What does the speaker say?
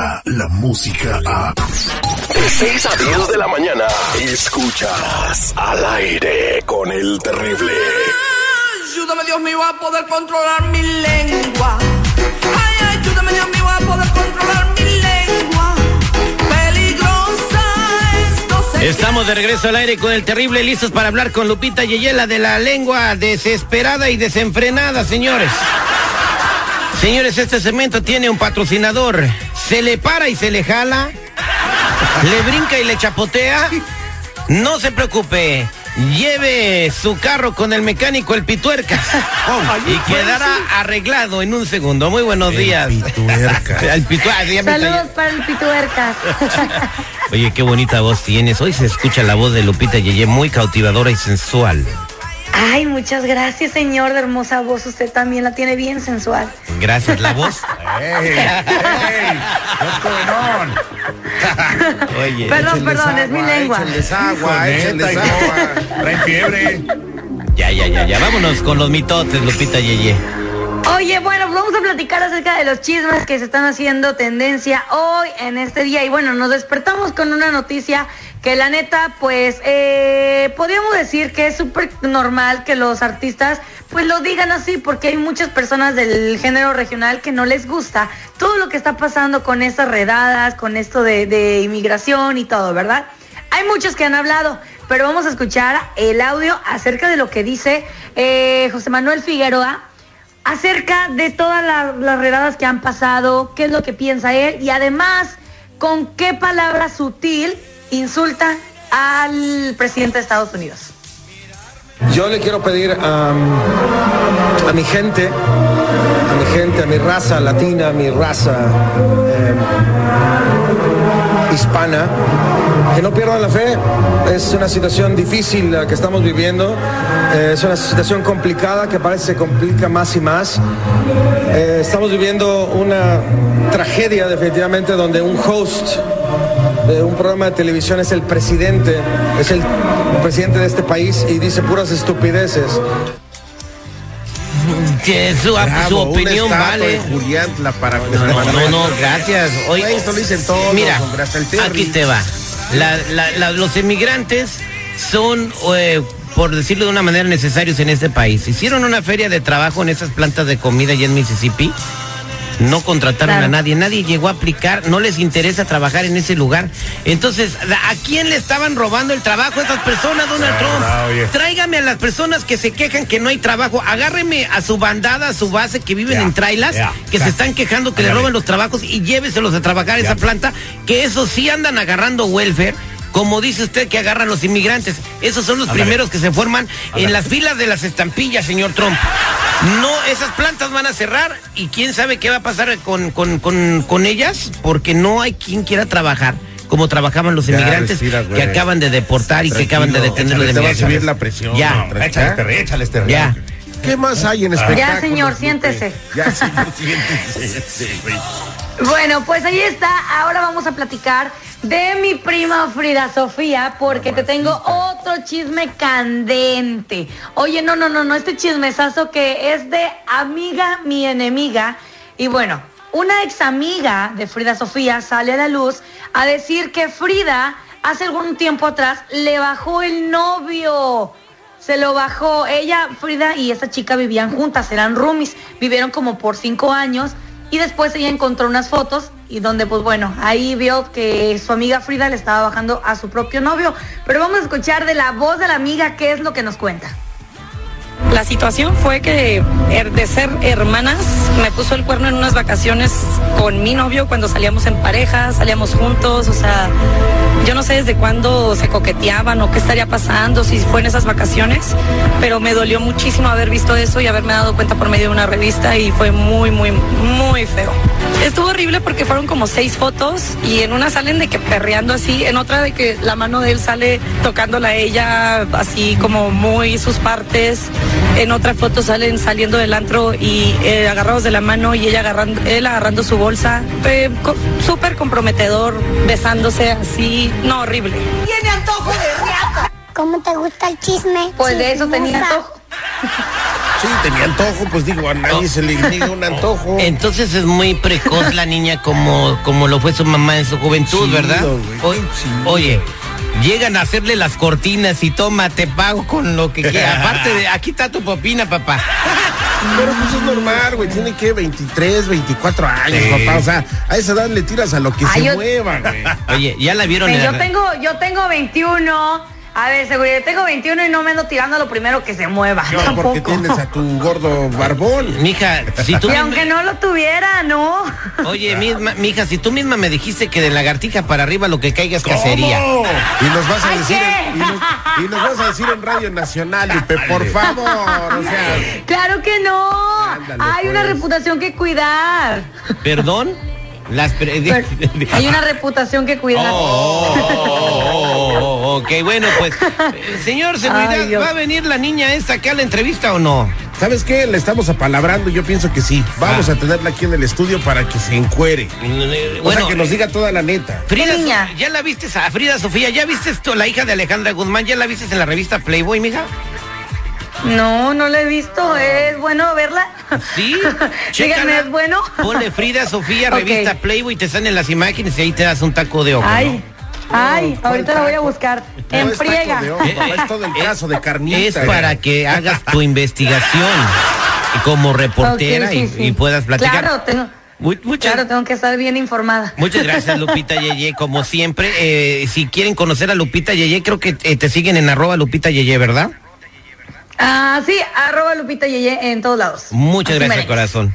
llega la música a... De 6 a 10 de la mañana, escuchas al aire con el terrible. Ayúdame Dios mío a poder controlar mi lengua. Ay, ayúdame Dios mío a poder controlar mi lengua. Peligrosa esto se Estamos de regreso al aire con el terrible, listos para hablar con Lupita Yeyela de la lengua desesperada y desenfrenada, señores. Señores, este segmento tiene un patrocinador. Se le para y se le jala, le brinca y le chapotea. No se preocupe. Lleve su carro con el mecánico el pituercas y quedará arreglado en un segundo. Muy buenos días. Pituercas. El pituercas. está- Saludos para el Pituercas. Oye, qué bonita voz tienes. Hoy se escucha la voz de Lupita Yeye muy cautivadora y sensual. Ay, muchas gracias, señor, de hermosa voz. Usted también la tiene bien sensual. Gracias, la voz. ¡Ey! ¡Ey! ¡What's going on? Oye, Perdón, perdón, es mi lengua. Échenles agua, échenles agua. Traen fiebre. ya, ya, ya, ya. Vámonos con los mitotes, Lupita Yeye. Oye, bueno, pues vamos a platicar acerca de los chismes que se están haciendo tendencia hoy en este día. Y bueno, nos despertamos con una noticia que la neta, pues, eh, podríamos decir que es súper normal que los artistas, pues, lo digan así, porque hay muchas personas del género regional que no les gusta todo lo que está pasando con estas redadas, con esto de, inmigración y todo, ¿verdad? Hay muchos que han hablado, pero vamos a escuchar el audio acerca de lo que dice eh, José Manuel Figueroa acerca de todas la- las redadas que han pasado, qué es lo que piensa él y además con qué palabra sutil insulta al presidente de Estados Unidos. Yo le quiero pedir a, mi gente, a mi gente, a mi raza latina, a mi raza eh, hispana, que no pierdan la fe. Es una situación difícil la que estamos viviendo. Eh, es una situación complicada que parece se complica más y más. Eh, estamos viviendo una tragedia definitivamente donde un host de un programa de televisión es el presidente, es el presidente de este país y dice puras estupideces. Que su, Bravo, su una opinión vale. de Julián la para No, no, no, no, gracias. Güey, esto lo dicen todos, Mira, el aquí te va. La- la- la- los inmigrantes son, eh, por decirlo de una manera, necesarios en este país. Hicieron una feria de trabajo en esas plantas de comida allá en Mississippi. No contrataron Claro. a nadie, nadie llegó a aplicar, no les interesa trabajar en ese lugar. Entonces, ¿a quién le estaban robando el trabajo a esas personas, Donald Trump? verdad, oye. Tráigame a las personas que se quejan que no hay trabajo, agárreme a su bandada, a su base que viven en trailas, que se están quejando que le roban los trabajos y lléveselos a trabajar a esa planta, que esos sí andan agarrando welfare. Como dice usted que agarran los inmigrantes, esos son los primeros que se forman en las filas de las estampillas, señor Trump. No, esas plantas van a cerrar y quién sabe qué va a pasar con, con, con, con ellas, porque no hay quien quiera trabajar como trabajaban los Ya, inmigrantes respira, que acaban de deportar y que acaban de detenerlos de va a subir la presión. Ya. Échale, Terry, échale, Terry. ya. ¿Qué más hay en espectáculos? Ya, señor, siéntese. Ya, señor, siéntese. Bueno, pues ahí está. Ahora vamos a platicar de mi prima Frida Sofía, porque te tengo otro chisme candente. Oye, no, no, no, no, este chismesazo que es de amiga mi enemiga. Y bueno, una ex amiga de Frida Sofía sale a la luz a decir que Frida hace algún tiempo atrás le bajó el novio. Se lo bajó. Ella, Frida y esa chica vivían juntas, eran roomies, vivieron como por cinco años y después ella encontró unas fotos y donde pues bueno, ahí vio que su amiga Frida le estaba bajando a su propio novio. Pero vamos a escuchar de la voz de la amiga qué es lo que nos cuenta. La situación fue que er- de ser hermanas me puso el cuerno en unas vacaciones con mi novio cuando salíamos en pareja, salíamos juntos, o sea, yo no sé desde cuándo se coqueteaban o qué estaría pasando, si fue en esas vacaciones, pero me dolió muchísimo haber visto eso y haberme dado cuenta por medio de una revista y fue muy, muy, muy feo. Estuvo horrible porque fueron como seis fotos y en una salen de que perreando así, en otra de que la mano de él sale tocándola a ella así como muy sus partes. En otra foto salen saliendo del antro y eh, agarrados de la mano y ella agarrando, él agarrando su bolsa. Co- súper comprometedor, besándose así. No, horrible. Tiene antojo de riata. ¿Cómo te gusta el chisme? Pues de eso tenía antojo. Sí, tenía antojo, pues digo, a nadie se le niega un antojo. Entonces es muy precoz la niña como, como lo fue su mamá en su juventud, Sí, ¿verdad? O- sí. Oye, llegan a hacerle las cortinas y toma, te pago con lo que quieras. Aparte de, aquí está tu popina, papá. Pero pues es normal, güey. Tiene que 23, 24 años, Sí. papá. O sea, a esa edad le tiras a lo que Ay, se yo- mueva, güey. Oye, ya la vieron Sí, en yo la- tengo, yo tengo 21. A ver, seguridad, yo tengo 21 y no me ando tirando lo primero que se mueva. No, tampoco. porque tienes a tu gordo barbón. Mija, si tú Y misma- aunque no lo tuviera, no. Oye, misma, mija, si tú misma me dijiste que de lagartija para arriba lo que caiga es cacería. ¿Cómo? Y nos vas a Ay, decir y nos, y nos vas a decir en Radio Nacional, Lupe, por favor. O sea, Claro que no. Ándale, Hay una pues. reputación que cuidar. ¿Perdón? Las pre- Pero Hay una reputación que cuidar. Oh, oh, oh, oh, ok, bueno, pues, eh, señor seguridad, Ay. ¿va a venir la niña esta acá a la entrevista o no? ¿sabes qué? Le estamos apalabrando. Yo pienso que sí. Vamos Ah. a tenerla aquí en el estudio para que se encuere. Eh, o sea, que nos diga toda la neta. Frida, ¿Qué niña? So- ¿ya la viste a Frida Sofía? ¿Ya viste esto, la hija de Alejandra Guzmán? ¿Ya la viste en la revista Playboy, mija? No, no lo he visto. ¿Es bueno verla? Sí, Díganme. ¿es bueno? Ponle Frida Sofía, revista Playboy, te salen las imágenes y ahí te das un taco de ojo. ¿no? Ay, ay, ¿cuál ahorita la voy a buscar. No en friega. es todo el caso de carnita. Es para que hagas tu investigación como reportera sí, y, sí. y puedas platicar. Claro, tengo, muchas, claro, tengo que estar bien informada. muchas gracias, Lupita Yeye. Como siempre, eh, si quieren conocer a Lupita Yeye, creo que eh, te siguen en arroba Lupita Yeye, ¿verdad? Ah, sí, arroba Lupita Yeye en todos lados. Muchas Así gracias, corazón.